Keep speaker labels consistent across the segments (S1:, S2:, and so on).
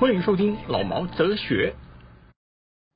S1: 欢迎收听老毛哲学。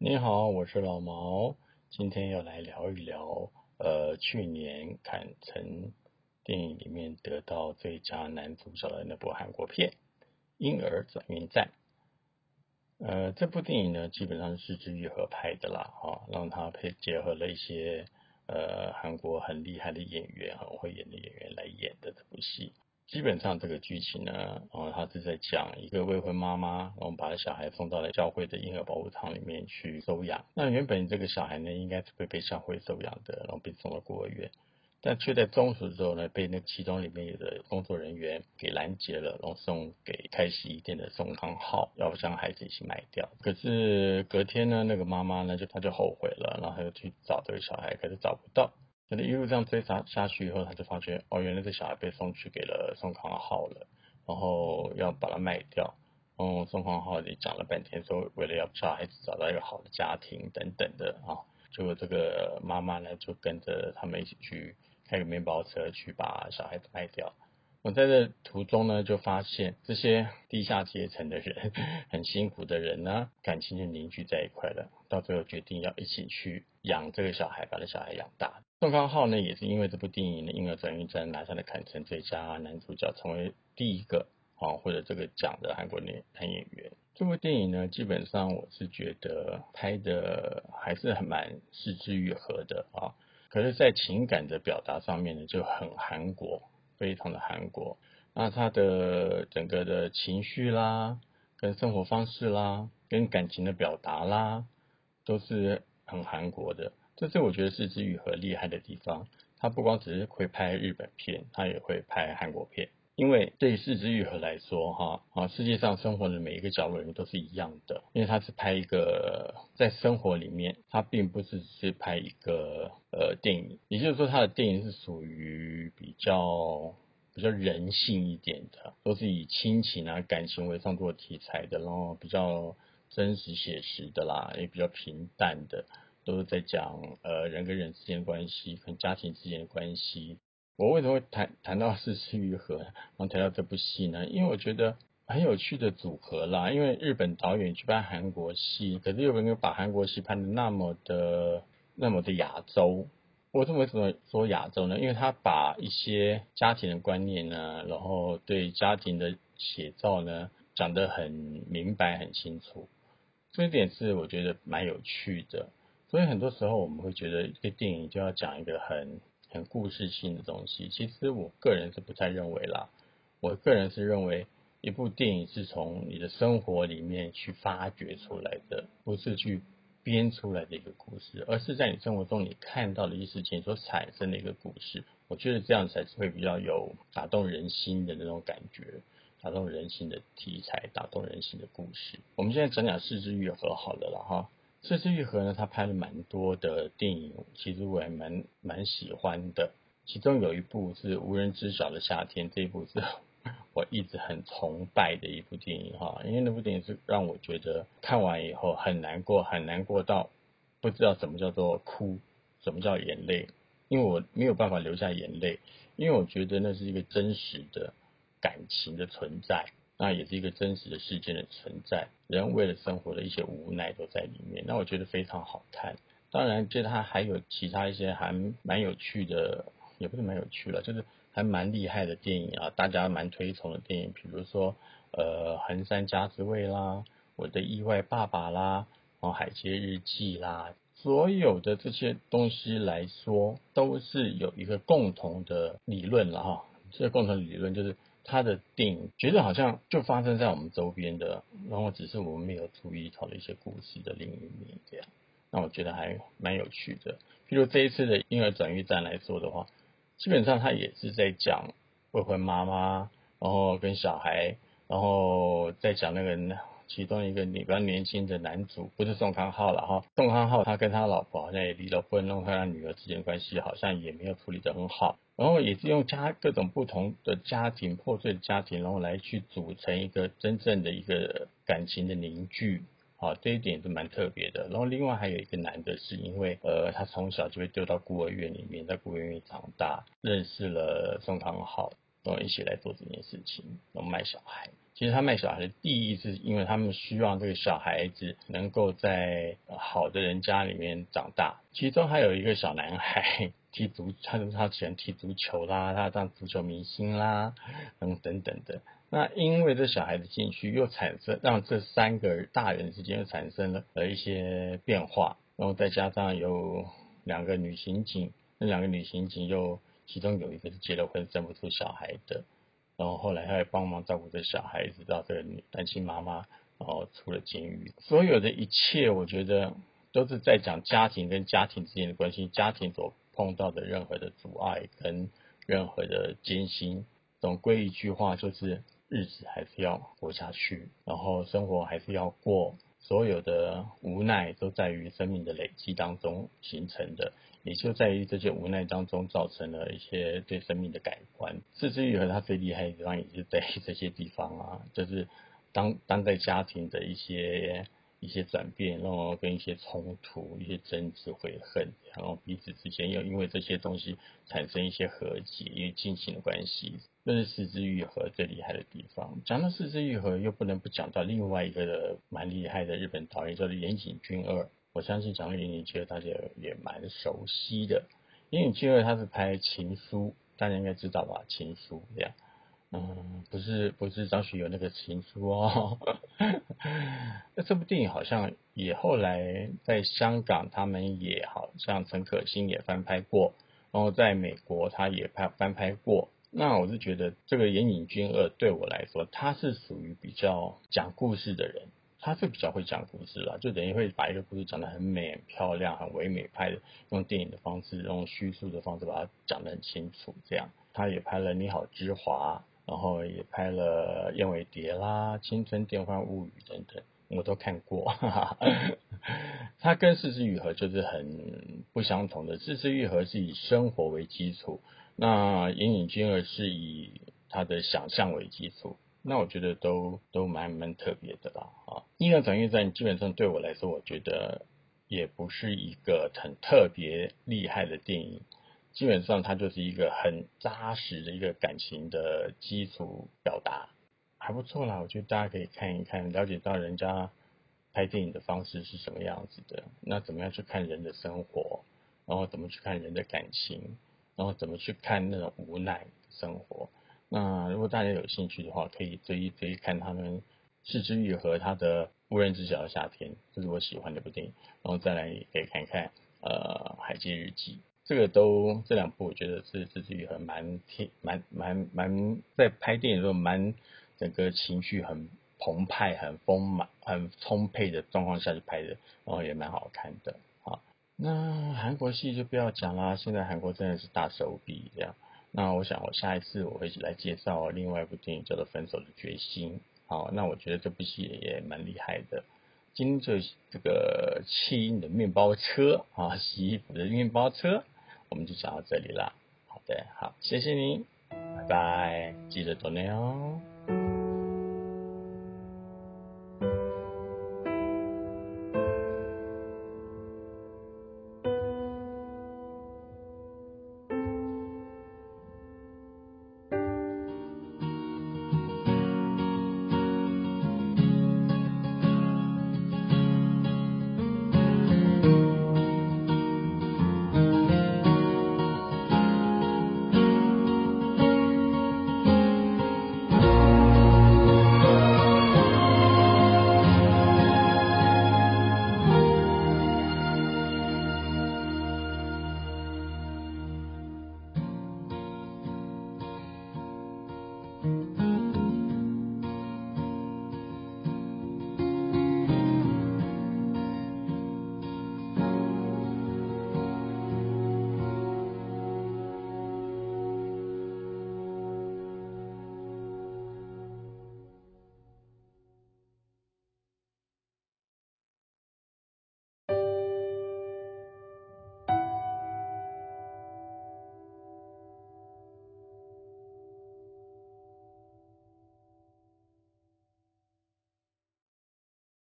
S2: 你好，我是老毛，今天要来聊一聊，呃，去年坎城电影里面得到最佳男主角的那部韩国片《婴儿转运站》。呃，这部电影呢，基本上是志愈合拍的啦，哈、让他配结合了一些呃韩国很厉害的演员，很会演的演员来演的这部戏。基本上这个剧情呢，哦，他是在讲一个未婚妈妈，然后把小孩送到了教会的婴儿保护舱里面去收养。那原本这个小孩呢，应该是会被教会收养的，然后被送到孤儿院，但却在中途的时候呢，被那其中里面有的工作人员给拦截了，然后送给开洗衣店的宋康昊，要将孩子一起卖掉。可是隔天呢，那个妈妈呢，就她就后悔了，然后她就去找这个小孩，可是找不到。可是一路这样追查下去以后，他就发觉哦，原来这小孩被送去给了宋康昊了，然后要把它卖掉。哦，宋康昊也讲了半天，说为了要小孩子找到一个好的家庭等等的啊。结果这个妈妈呢，就跟着他们一起去开个面包车去把小孩子卖掉。我在这途中呢，就发现这些低下阶层的人，很辛苦的人呢，感情就凝聚在一块了。到最后决定要一起去养这个小孩，把这小孩养大。宋康昊呢，也是因为这部电影呢，因而转运站》拿下了坎城最佳男主角，成为第一个啊获得这个奖的韩国男男演员。这部电影呢，基本上我是觉得拍的还是很蛮失之愈合的啊，可是，在情感的表达上面呢，就很韩国。非常的韩国，那他的整个的情绪啦，跟生活方式啦，跟感情的表达啦，都是很韩国的。这是我觉得是之愈合厉害的地方。他不光只是会拍日本片，他也会拍韩国片。因为对四之愈合来说，哈啊，世界上生活的每一个角落人都是一样的。因为他是拍一个在生活里面，他并不是只是拍一个呃电影，也就是说他的电影是属于比较比较人性一点的，都是以亲情啊感情为创作题材的，然后比较真实写实的啦，也比较平淡的，都是在讲呃人跟人之间关系，跟家庭之间的关系。我为什么会谈谈到四之愈合，然后谈到这部戏呢？因为我觉得很有趣的组合啦。因为日本导演去拍韩国戏，可是又没有把韩国戏拍的那么的那么的亚洲。我怎么为什么说亚洲呢？因为他把一些家庭的观念呢，然后对家庭的写照呢，讲得很明白、很清楚。这一点是我觉得蛮有趣的。所以很多时候我们会觉得一个电影就要讲一个很。很故事性的东西，其实我个人是不太认为啦。我个人是认为，一部电影是从你的生活里面去发掘出来的，不是去编出来的一个故事，而是在你生活中你看到的一些事情所产生的一个故事。我觉得这样才是会比较有打动人心的那种感觉，打动人心的题材，打动人心的故事。我们现在讲讲四之愈合好了了哈。这次愈合呢，他拍了蛮多的电影，其实我也蛮蛮喜欢的。其中有一部是《无人知晓的夏天》，这一部是 我一直很崇拜的一部电影哈，因为那部电影是让我觉得看完以后很难过，很难过到不知道什么叫做哭，什么叫眼泪，因为我没有办法流下眼泪，因为我觉得那是一个真实的感情的存在。那也是一个真实的事件的存在，人为了生活的一些无奈都在里面。那我觉得非常好看。当然，觉得它还有其他一些还蛮有趣的，也不是蛮有趣了，就是还蛮厉害的电影啊，大家蛮推崇的电影，比如说呃《横山家之味》啦，《我的意外爸爸》啦，然后《海街日记》啦，所有的这些东西来说，都是有一个共同的理论了哈。这个共同理论就是。他的电影觉得好像就发生在我们周边的，然后只是我们没有注意到的一些故事的另一面，这样，那我觉得还蛮有趣的。譬如这一次的婴儿转运站来说的话，基本上他也是在讲未婚妈妈，然后跟小孩，然后再讲那个其中一个比较年轻的男主不是宋康昊了哈，宋康昊他跟他老婆好像也离了婚，然后他女儿之间关系好像也没有处理得很好，然后也是用家各种不同的家庭破碎的家庭，然后来去组成一个真正的一个感情的凝聚。啊，这一点是蛮特别的。然后另外还有一个男的，是因为呃，他从小就被丢到孤儿院里面，在孤儿院长大，认识了宋康昊，然后一起来做这件事情，然后卖小孩。其实他卖小孩的第一是因为他们希望这个小孩子能够在好的人家里面长大。其中还有一个小男孩踢足，他他喜欢踢足球啦，他当足球明星啦，等等等的。那因为这小孩子进去，又产生让这三个大人之间又产生了呃一些变化，然后再加上有两个女刑警，那两个女刑警又其中有一个是结了婚生不出小孩的，然后后来他还帮忙照顾这小孩子，到这个女单亲妈妈，然后出了监狱。所有的一切，我觉得都是在讲家庭跟家庭之间的关系，家庭所碰到的任何的阻碍跟任何的艰辛，总归一句话就是。日子还是要活下去，然后生活还是要过，所有的无奈都在于生命的累积当中形成的，也就在于这些无奈当中造成了一些对生命的改观。自制愈合他最厉害的地方也是在这些地方啊，就是当当代家庭的一些。一些转变，然后跟一些冲突、一些争执、悔恨，然后彼此之间又因为这些东西产生一些和解，因为亲情的关系，这是四肢愈合最厉害的地方。讲到四肢愈合，又不能不讲到另外一个蛮厉害的日本导演，叫做岩井俊二。我相信讲到岩井俊二，大家也蛮熟悉的。岩井俊二他是拍《情书》，大家应该知道吧，《情书》这样。嗯，不是不是张学友那个情书哦，那这部电影好像也后来在香港，他们也好像陈可辛也翻拍过，然后在美国他也拍翻拍过。那我是觉得这个岩井俊二对我来说，他是属于比较讲故事的人，他是比较会讲故事啦，就等于会把一个故事讲得很美、很漂亮、很唯美拍的，用电影的方式，用叙述的方式把它讲得很清楚。这样，他也拍了《你好，之华》。然后也拍了《燕尾蝶》啦，《青春电幻物语》等等，我都看过。它跟《四肢愈合》就是很不相同的，《四肢愈合》是以生活为基础，那《隐隐君儿》是以他的想象为基础。那我觉得都都蛮蛮特别的啦。啊，《阴阳转运站》基本上对我来说，我觉得也不是一个很特别厉害的电影。基本上，它就是一个很扎实的一个感情的基础表达，还不错啦。我觉得大家可以看一看，了解到人家拍电影的方式是什么样子的。那怎么样去看人的生活，然后怎么去看人的感情，然后怎么去看那种无奈生活。那如果大家有兴趣的话，可以追一追看他们四之愈合他的《无人知晓的夏天》，这是我喜欢的部电影。然后再来可以看看呃《海街日记》。这个都这两部，我觉得是自己很蛮挺蛮蛮蛮在拍电影的时候蛮整个情绪很澎湃、很丰满、很充沛的状况下去拍的，然后也蛮好看的好。那韩国戏就不要讲啦，现在韩国真的是大手笔这样。那我想我下一次我会来介绍另外一部电影叫做《分手的决心》。好，那我觉得这部戏也蛮厉害的。今天这这个弃婴的面包车啊，洗衣服的面包车。我们就讲到这里了，好的，好，谢谢你，拜拜，记得多念哦。